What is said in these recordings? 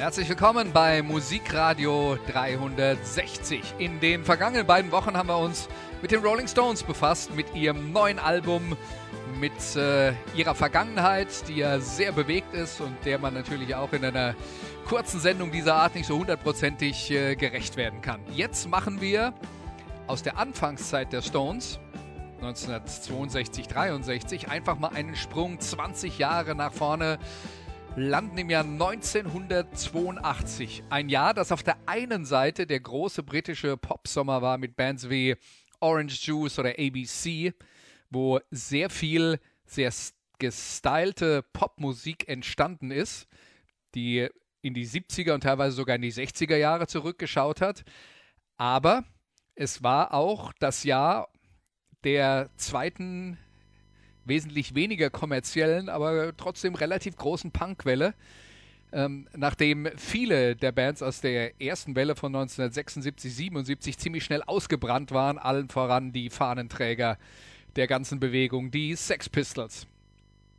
Herzlich willkommen bei Musikradio 360. In den vergangenen beiden Wochen haben wir uns mit den Rolling Stones befasst, mit ihrem neuen Album, mit äh, ihrer Vergangenheit, die ja sehr bewegt ist und der man natürlich auch in einer kurzen Sendung dieser Art nicht so hundertprozentig äh, gerecht werden kann. Jetzt machen wir aus der Anfangszeit der Stones 1962, 63 einfach mal einen Sprung 20 Jahre nach vorne landen im Jahr 1982. Ein Jahr, das auf der einen Seite der große britische Popsommer war mit Bands wie Orange Juice oder ABC, wo sehr viel sehr gestylte Popmusik entstanden ist, die in die 70er und teilweise sogar in die 60er Jahre zurückgeschaut hat. Aber es war auch das Jahr der zweiten, wesentlich weniger kommerziellen, aber trotzdem relativ großen Punkwelle. Ähm, nachdem viele der Bands aus der ersten Welle von 1976, 77 ziemlich schnell ausgebrannt waren, allen voran die Fahnenträger der ganzen Bewegung, die Sex Pistols.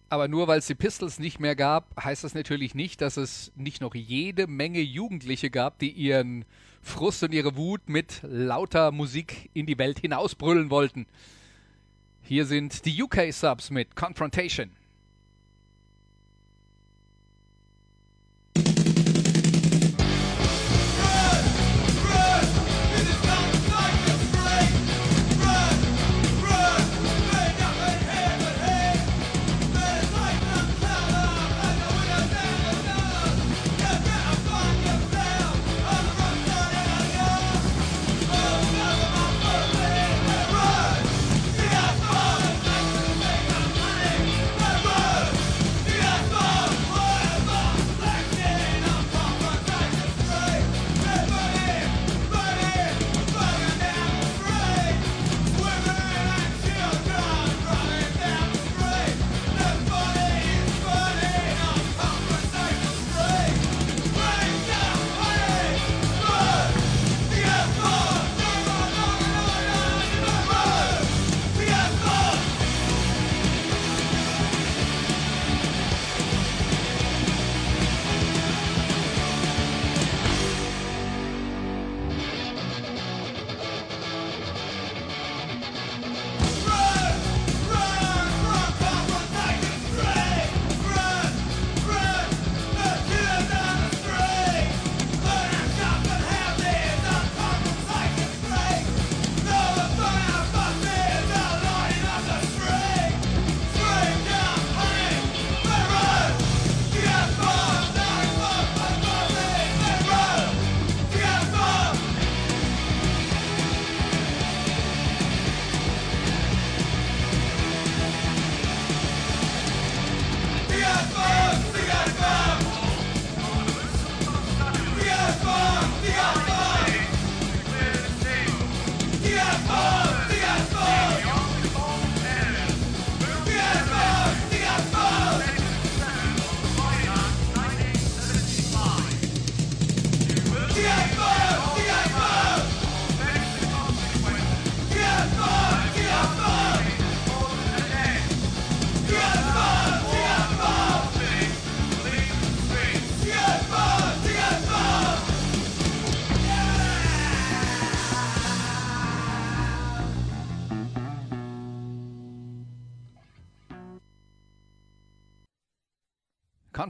Aber nur weil es die Pistols nicht mehr gab, heißt das natürlich nicht, dass es nicht noch jede Menge Jugendliche gab, die ihren Frust und ihre Wut mit lauter Musik in die Welt hinausbrüllen wollten. Hier sind die UK Subs mit Confrontation.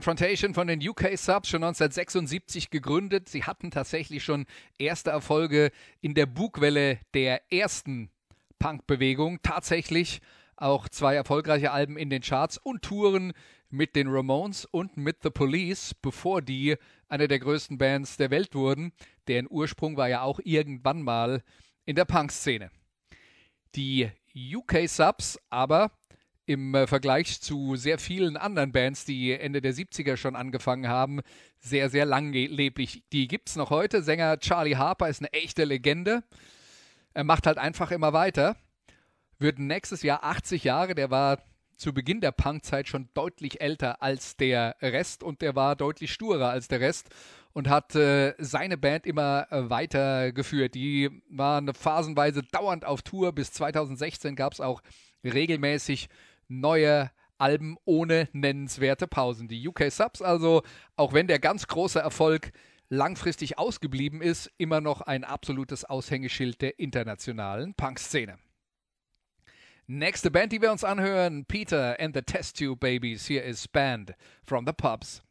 Confrontation von den UK Subs schon 1976 gegründet. Sie hatten tatsächlich schon erste Erfolge in der Bugwelle der ersten Punk-Bewegung. Tatsächlich auch zwei erfolgreiche Alben in den Charts und Touren mit den Ramones und mit The Police, bevor die eine der größten Bands der Welt wurden. Deren Ursprung war ja auch irgendwann mal in der Punk-Szene. Die UK Subs aber im äh, Vergleich zu sehr vielen anderen Bands, die Ende der 70er schon angefangen haben, sehr, sehr langlebig. Die gibt es noch heute. Sänger Charlie Harper ist eine echte Legende. Er macht halt einfach immer weiter. Wird nächstes Jahr 80 Jahre. Der war zu Beginn der Punkzeit schon deutlich älter als der Rest und der war deutlich sturer als der Rest und hat äh, seine Band immer äh, weitergeführt. Die waren phasenweise dauernd auf Tour. Bis 2016 gab es auch regelmäßig neue Alben ohne nennenswerte Pausen. Die UK Subs also, auch wenn der ganz große Erfolg langfristig ausgeblieben ist, immer noch ein absolutes Aushängeschild der internationalen Punk-Szene. Nächste Band, die wir uns anhören, Peter and the Test Tube Babies. Hier ist Band from the Pubs.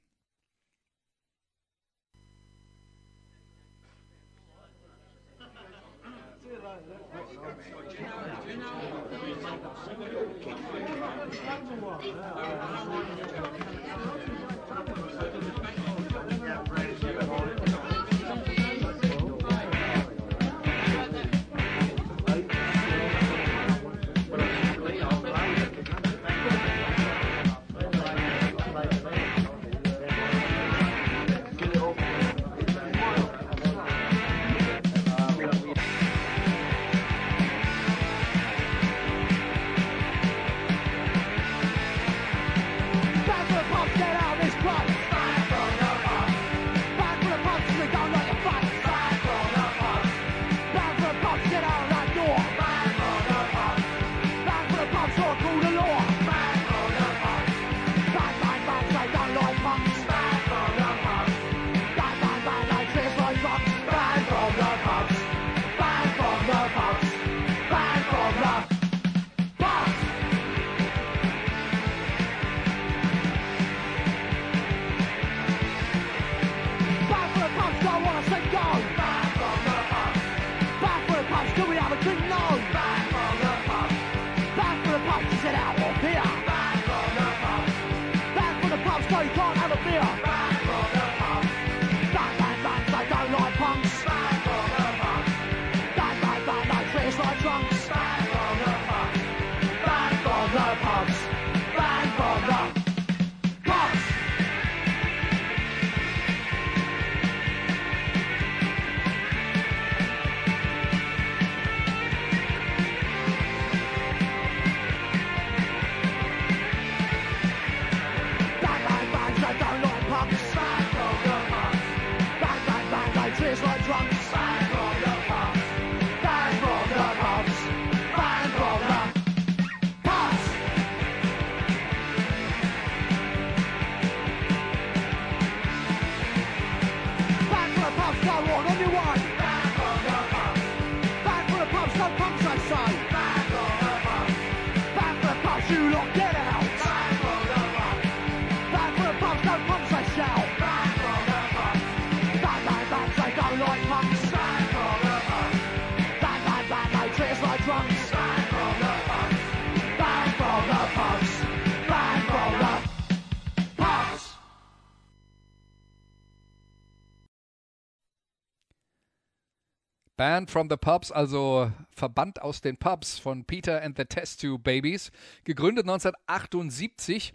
Band from the Pubs, also Verband aus den Pubs von Peter and the Test Tube Babies, gegründet 1978,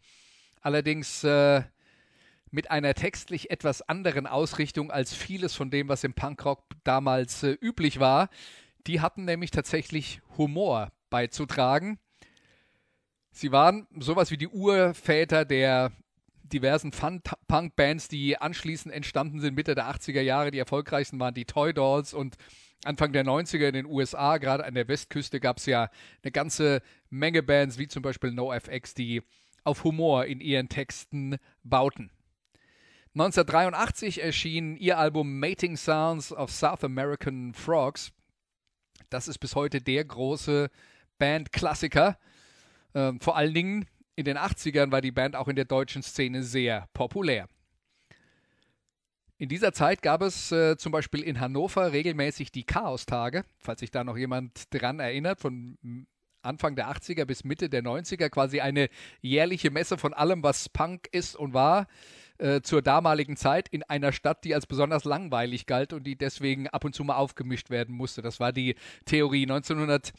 allerdings äh, mit einer textlich etwas anderen Ausrichtung als vieles von dem, was im Punkrock damals äh, üblich war. Die hatten nämlich tatsächlich Humor beizutragen. Sie waren sowas wie die Urväter der diversen Fun-Punk-Bands, die anschließend entstanden sind, Mitte der 80er Jahre. Die erfolgreichsten waren die Toy Dolls und Anfang der 90er in den USA, gerade an der Westküste, gab es ja eine ganze Menge Bands, wie zum Beispiel NoFX, die auf Humor in ihren Texten bauten. 1983 erschien ihr Album Mating Sounds of South American Frogs. Das ist bis heute der große Bandklassiker. Ähm, vor allen Dingen in den 80ern war die Band auch in der deutschen Szene sehr populär. In dieser Zeit gab es äh, zum Beispiel in Hannover regelmäßig die Chaostage, falls sich da noch jemand dran erinnert, von Anfang der 80er bis Mitte der 90er, quasi eine jährliche Messe von allem, was Punk ist und war, äh, zur damaligen Zeit in einer Stadt, die als besonders langweilig galt und die deswegen ab und zu mal aufgemischt werden musste. Das war die Theorie. 1900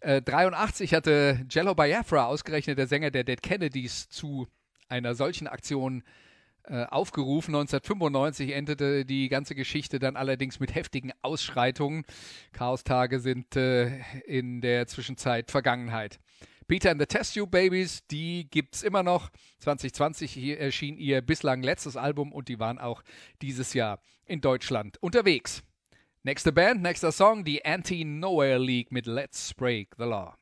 Äh, 83 hatte Jello Biafra, ausgerechnet der Sänger der Dead Kennedys, zu einer solchen Aktion äh, aufgerufen. 1995 endete die ganze Geschichte dann allerdings mit heftigen Ausschreitungen. Chaostage sind äh, in der Zwischenzeit Vergangenheit. Peter and the Test Tube Babies, die gibt's immer noch. 2020 erschien ihr bislang letztes Album und die waren auch dieses Jahr in Deutschland unterwegs. Nächste Band, nächster Song, die Anti-Nowhere League mit Let's Break the Law.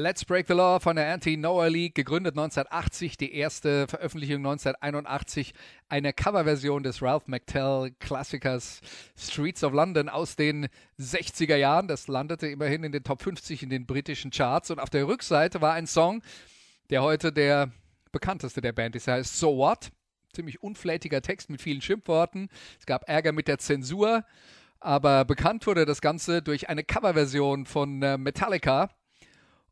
Let's Break the Law von der Anti-Noah League, gegründet 1980, die erste Veröffentlichung 1981, eine Coverversion des Ralph McTell-Klassikers Streets of London aus den 60er Jahren. Das landete immerhin in den Top 50 in den britischen Charts und auf der Rückseite war ein Song, der heute der bekannteste der Band ist. Er heißt So What? Ziemlich unflätiger Text mit vielen Schimpfworten. Es gab Ärger mit der Zensur, aber bekannt wurde das Ganze durch eine Coverversion von äh, Metallica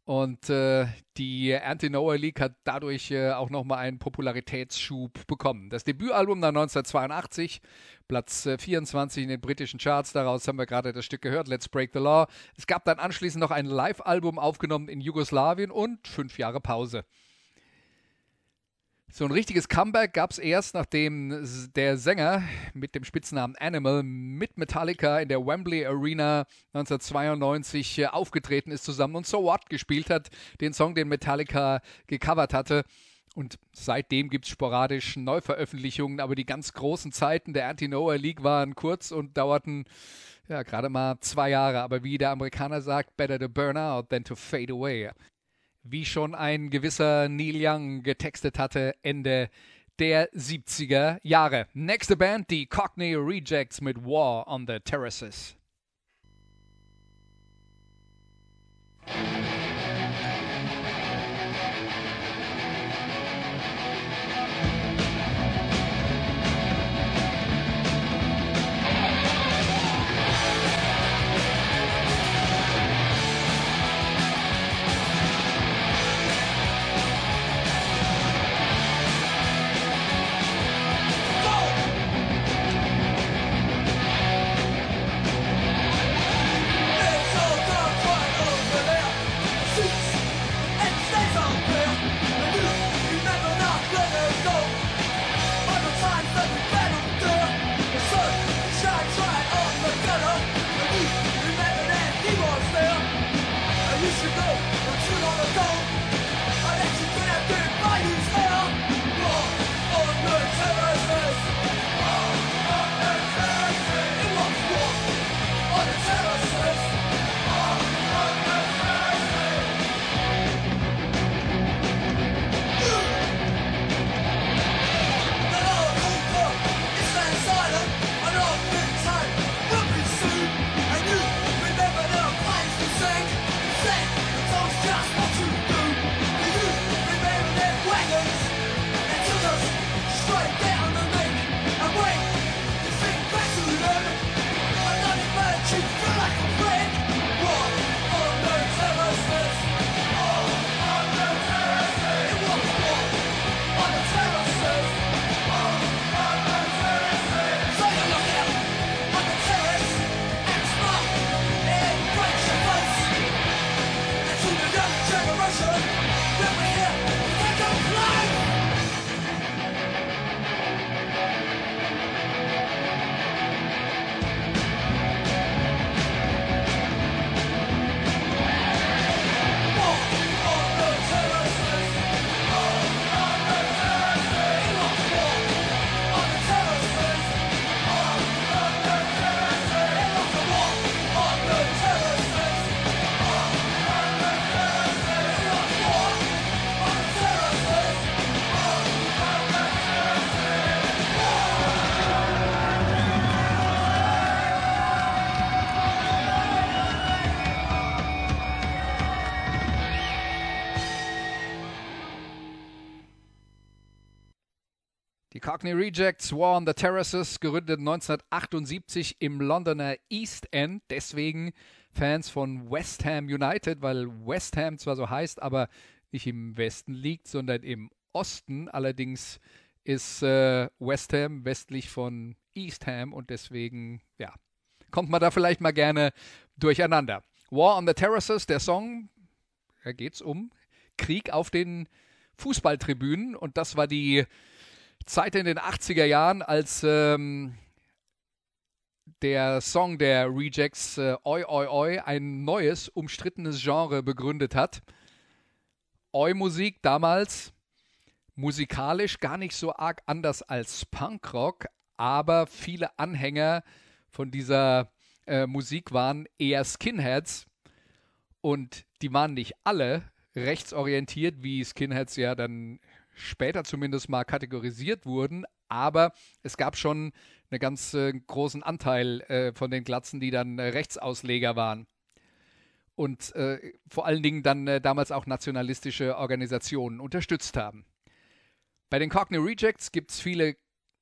und äh, die Anti-Noah League hat dadurch äh, auch nochmal einen Popularitätsschub bekommen. Das Debütalbum dann 1982, Platz äh, 24 in den britischen Charts. Daraus haben wir gerade das Stück gehört, Let's Break the Law. Es gab dann anschließend noch ein Live-Album aufgenommen in Jugoslawien und fünf Jahre Pause. So ein richtiges Comeback gab es erst, nachdem der Sänger mit dem Spitznamen Animal mit Metallica in der Wembley Arena 1992 äh, aufgetreten ist zusammen und So What gespielt hat, den Song, den Metallica gecovert hatte. Und seitdem gibt es sporadisch Neuveröffentlichungen, aber die ganz großen Zeiten der Anti-Noah League waren kurz und dauerten ja gerade mal zwei Jahre. Aber wie der Amerikaner sagt, better to burn out than to fade away. Wie schon ein gewisser Neil Young getextet hatte, Ende der 70er Jahre. Nächste Band, die Cockney Rejects mit War on the Terraces. Cockney Rejects War on the Terraces, gegründet 1978 im Londoner East End. Deswegen Fans von West Ham United, weil West Ham zwar so heißt, aber nicht im Westen liegt, sondern im Osten. Allerdings ist äh, West Ham westlich von East Ham und deswegen, ja, kommt man da vielleicht mal gerne durcheinander. War on the Terraces, der Song, da geht es um Krieg auf den Fußballtribünen und das war die Zeit in den 80er Jahren, als ähm, der Song der Rejects äh, Oi Oi Oi ein neues, umstrittenes Genre begründet hat. Oi-Musik damals musikalisch gar nicht so arg anders als Punkrock, aber viele Anhänger von dieser äh, Musik waren eher Skinheads und die waren nicht alle rechtsorientiert, wie Skinheads ja dann später zumindest mal kategorisiert wurden, aber es gab schon einen ganz äh, großen Anteil äh, von den Glatzen, die dann äh, Rechtsausleger waren. Und äh, vor allen Dingen dann äh, damals auch nationalistische Organisationen unterstützt haben. Bei den Cockney Rejects gibt es viele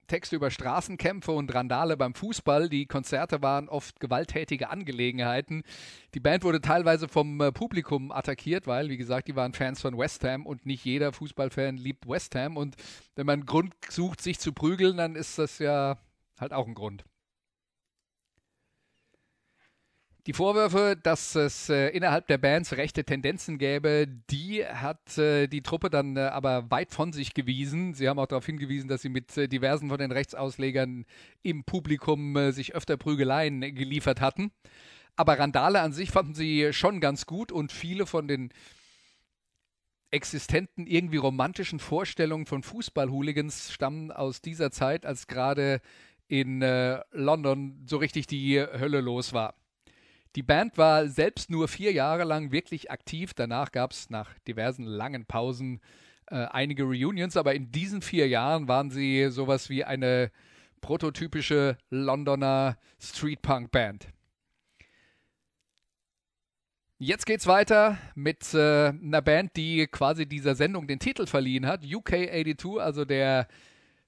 Texte über Straßenkämpfe und Randale beim Fußball. Die Konzerte waren oft gewalttätige Angelegenheiten. Die Band wurde teilweise vom äh, Publikum attackiert, weil, wie gesagt, die waren Fans von West Ham und nicht jeder Fußballfan liebt West Ham. Und wenn man einen Grund sucht, sich zu prügeln, dann ist das ja halt auch ein Grund. Die Vorwürfe, dass es äh, innerhalb der Bands rechte Tendenzen gäbe, die hat äh, die Truppe dann äh, aber weit von sich gewiesen. Sie haben auch darauf hingewiesen, dass sie mit äh, diversen von den Rechtsauslegern im Publikum äh, sich öfter Prügeleien geliefert hatten. Aber Randale an sich fanden sie schon ganz gut und viele von den existenten, irgendwie romantischen Vorstellungen von Fußball-Hooligans stammen aus dieser Zeit, als gerade in äh, London so richtig die Hölle los war. Die Band war selbst nur vier Jahre lang wirklich aktiv. Danach gab es nach diversen langen Pausen äh, einige Reunions, aber in diesen vier Jahren waren sie sowas wie eine prototypische Londoner Street-Punk-Band. Jetzt geht's weiter mit äh, einer Band, die quasi dieser Sendung den Titel verliehen hat. UK 82, also der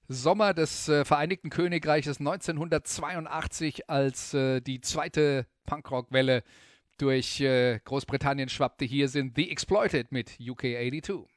Sommer des äh, Vereinigten Königreiches 1982, als äh, die zweite Punkrock-Welle durch äh, Großbritannien schwappte. Hier sind The Exploited mit UK 82.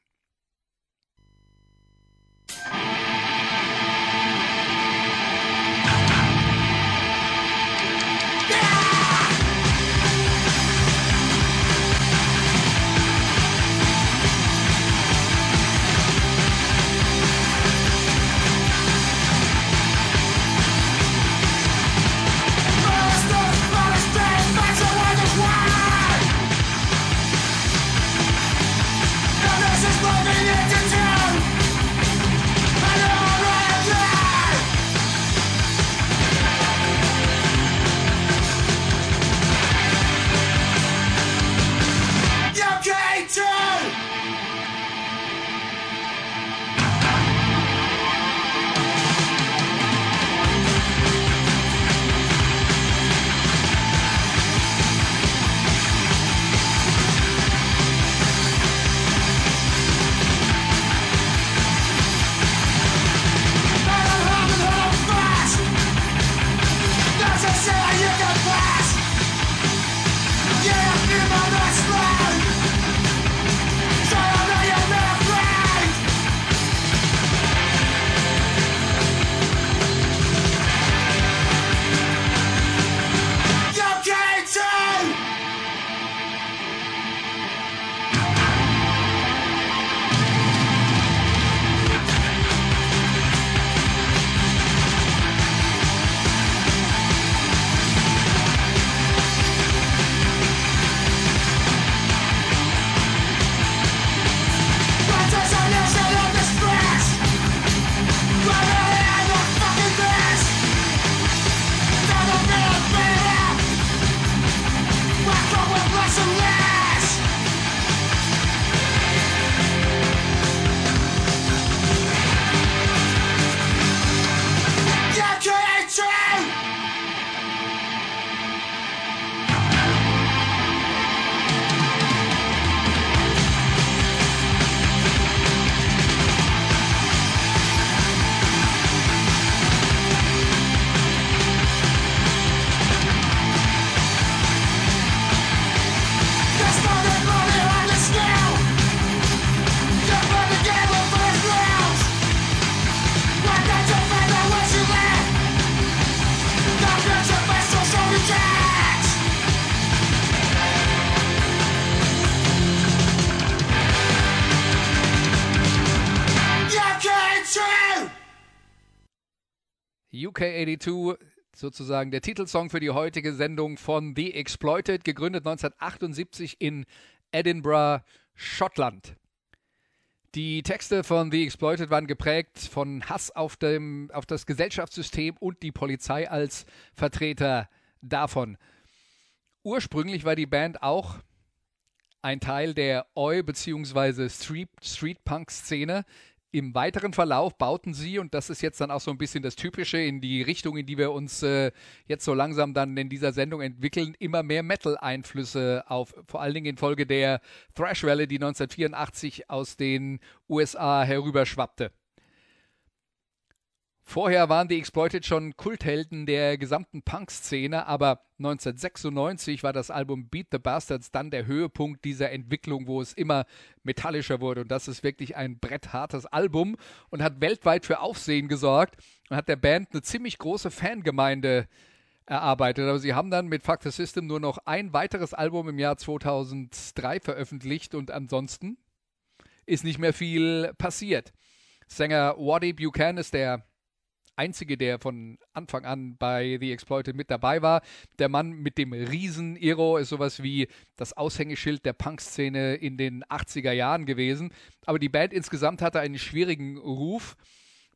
UK82, sozusagen der Titelsong für die heutige Sendung von The Exploited, gegründet 1978 in Edinburgh, Schottland. Die Texte von The Exploited waren geprägt von Hass auf, dem, auf das Gesellschaftssystem und die Polizei als Vertreter davon. Ursprünglich war die Band auch ein Teil der Oi- bzw. Street-Punk-Szene, im weiteren Verlauf bauten sie, und das ist jetzt dann auch so ein bisschen das Typische, in die Richtung, in die wir uns äh, jetzt so langsam dann in dieser Sendung entwickeln, immer mehr Metal-Einflüsse auf, vor allen Dingen infolge der Thrash-Welle, die 1984 aus den USA herüberschwappte. Vorher waren die Exploited schon Kulthelden der gesamten Punk-Szene, aber 1996 war das Album Beat the Bastards dann der Höhepunkt dieser Entwicklung, wo es immer metallischer wurde. Und das ist wirklich ein bretthartes Album und hat weltweit für Aufsehen gesorgt und hat der Band eine ziemlich große Fangemeinde erarbeitet. Aber sie haben dann mit Fuck the System nur noch ein weiteres Album im Jahr 2003 veröffentlicht und ansonsten ist nicht mehr viel passiert. Sänger Waddy Buchanan ist der einzige, der von Anfang an bei The Exploited mit dabei war. Der Mann mit dem Riesen-Iro ist sowas wie das Aushängeschild der Punk-Szene in den 80er Jahren gewesen. Aber die Band insgesamt hatte einen schwierigen Ruf.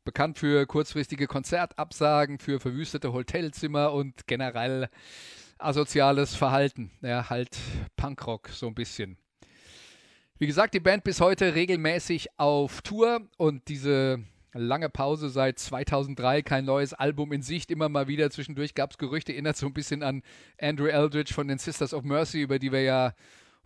Bekannt für kurzfristige Konzertabsagen, für verwüstete Hotelzimmer und generell asoziales Verhalten. Ja, halt Punkrock so ein bisschen. Wie gesagt, die Band bis heute regelmäßig auf Tour und diese lange Pause seit 2003, kein neues Album in Sicht, immer mal wieder zwischendurch gab es Gerüchte, erinnert so ein bisschen an Andrew Eldridge von den Sisters of Mercy, über die wir ja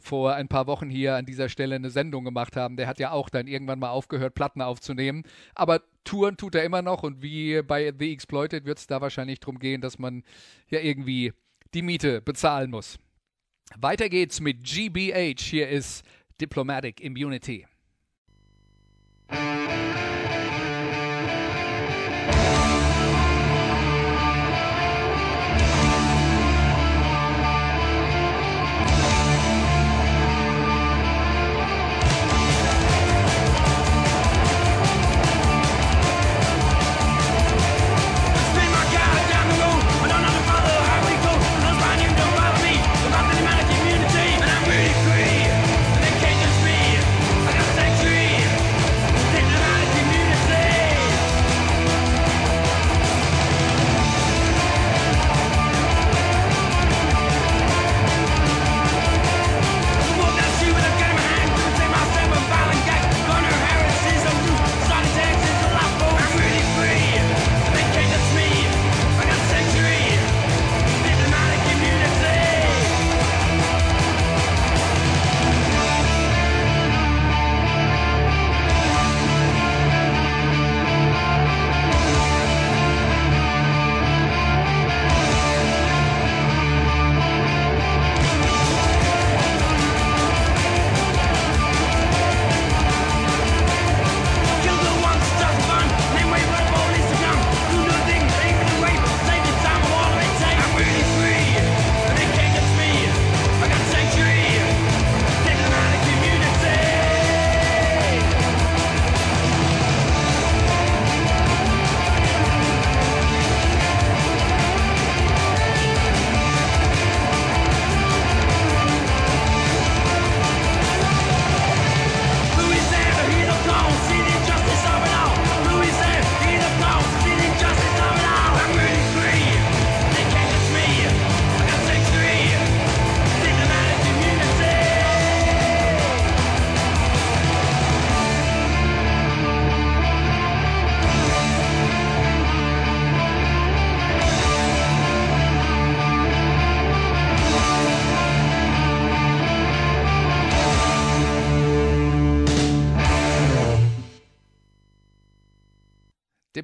vor ein paar Wochen hier an dieser Stelle eine Sendung gemacht haben. Der hat ja auch dann irgendwann mal aufgehört, Platten aufzunehmen. Aber Touren tut er immer noch und wie bei The Exploited wird es da wahrscheinlich darum gehen, dass man ja irgendwie die Miete bezahlen muss. Weiter geht's mit GBH. Hier ist Diplomatic Immunity.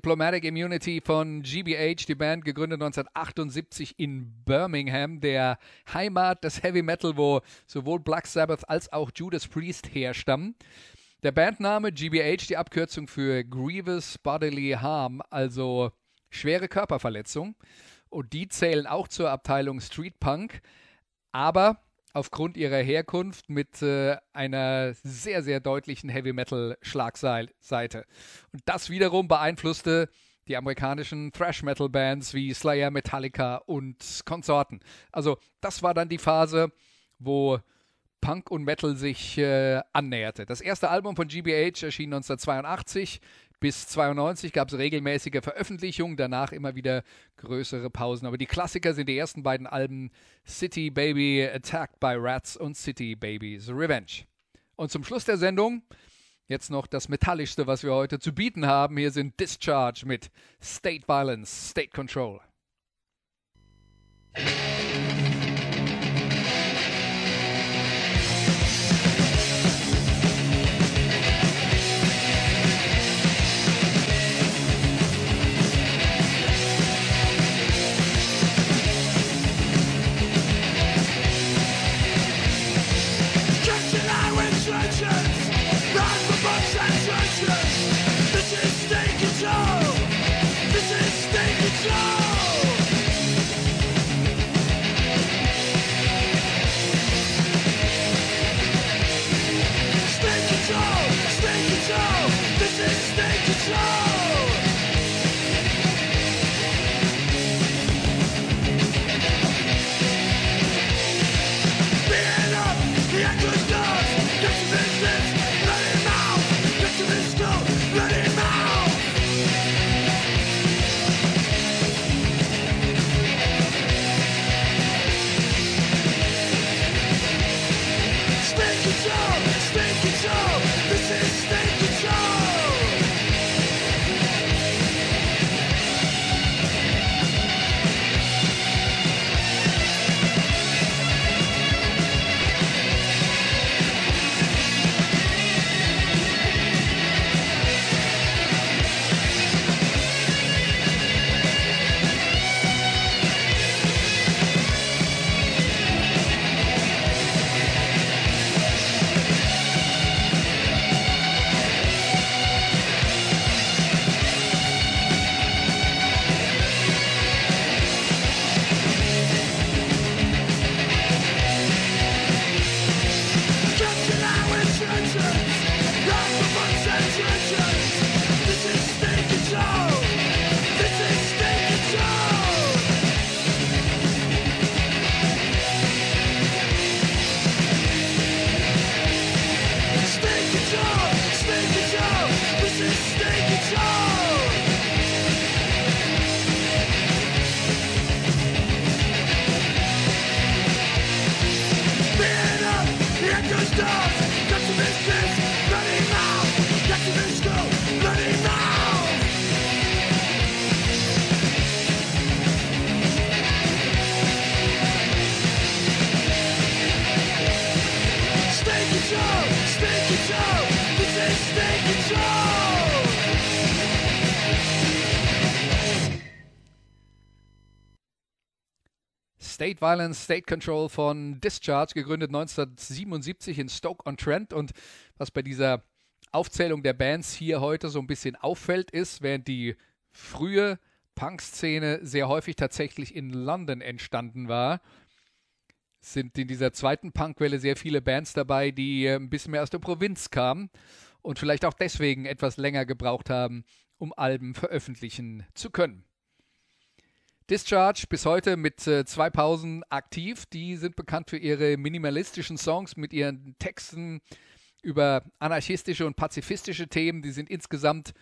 Diplomatic Immunity von GBH, die Band gegründet 1978 in Birmingham, der Heimat des Heavy Metal, wo sowohl Black Sabbath als auch Judas Priest herstammen. Der Bandname GBH, die Abkürzung für Grievous Bodily Harm, also schwere Körperverletzung. Und die zählen auch zur Abteilung Street Punk. Aber aufgrund ihrer Herkunft mit äh, einer sehr, sehr deutlichen Heavy Metal Schlagseite. Und das wiederum beeinflusste die amerikanischen Thrash Metal Bands wie Slayer, Metallica und Konsorten. Also das war dann die Phase, wo Punk und Metal sich äh, annäherte. Das erste Album von GBH erschien 1982 bis 92 gab es regelmäßige Veröffentlichungen, danach immer wieder größere Pausen. Aber die Klassiker sind die ersten beiden Alben City Baby Attacked by Rats und City Baby's Revenge. Und zum Schluss der Sendung jetzt noch das Metallischste, was wir heute zu bieten haben. Hier sind Discharge mit State Violence, State Control. State Violence, State Control von Discharge, gegründet 1977 in Stoke-on-Trent. Und was bei dieser Aufzählung der Bands hier heute so ein bisschen auffällt, ist, während die frühe Punk-Szene sehr häufig tatsächlich in London entstanden war, sind in dieser zweiten Punkwelle sehr viele Bands dabei, die äh, ein bisschen mehr aus der Provinz kamen und vielleicht auch deswegen etwas länger gebraucht haben, um Alben veröffentlichen zu können. Discharge bis heute mit äh, zwei Pausen aktiv. Die sind bekannt für ihre minimalistischen Songs mit ihren Texten über anarchistische und pazifistische Themen. Die sind insgesamt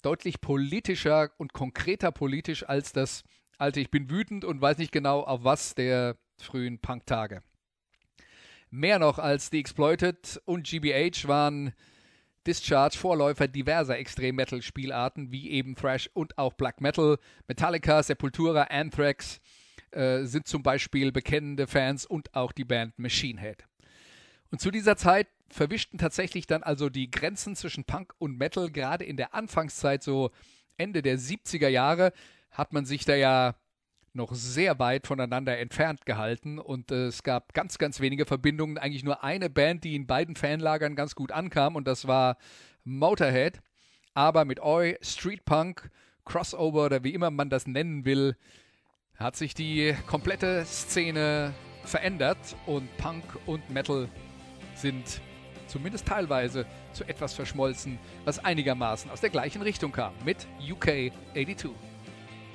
deutlich politischer und konkreter politisch als das alte Ich bin wütend und weiß nicht genau auf was der frühen Punk-Tage. Mehr noch als The Exploited und GBH waren Discharge Vorläufer diverser Extrem-Metal-Spielarten wie eben Thrash und auch Black Metal. Metallica, Sepultura, Anthrax äh, sind zum Beispiel bekennende Fans und auch die Band Machine Head. Und zu dieser Zeit verwischten tatsächlich dann also die Grenzen zwischen Punk und Metal. Gerade in der Anfangszeit, so Ende der 70er Jahre, hat man sich da ja noch sehr weit voneinander entfernt gehalten und äh, es gab ganz, ganz wenige Verbindungen. Eigentlich nur eine Band, die in beiden Fanlagern ganz gut ankam und das war Motorhead. Aber mit Oi, Street Punk, Crossover oder wie immer man das nennen will, hat sich die komplette Szene verändert und Punk und Metal sind zumindest teilweise zu etwas verschmolzen, was einigermaßen aus der gleichen Richtung kam mit UK 82.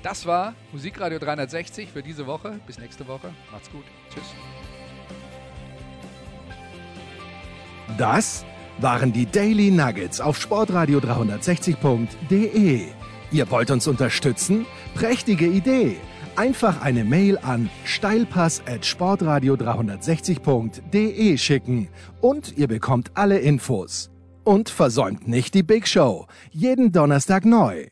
Das war Musikradio 360 für diese Woche. Bis nächste Woche. Macht's gut. Tschüss. Das waren die Daily Nuggets auf sportradio 360.de. Ihr wollt uns unterstützen? Prächtige Idee! Einfach eine Mail an steilpass at sportradio 360.de schicken und ihr bekommt alle Infos. Und versäumt nicht die Big Show. Jeden Donnerstag neu.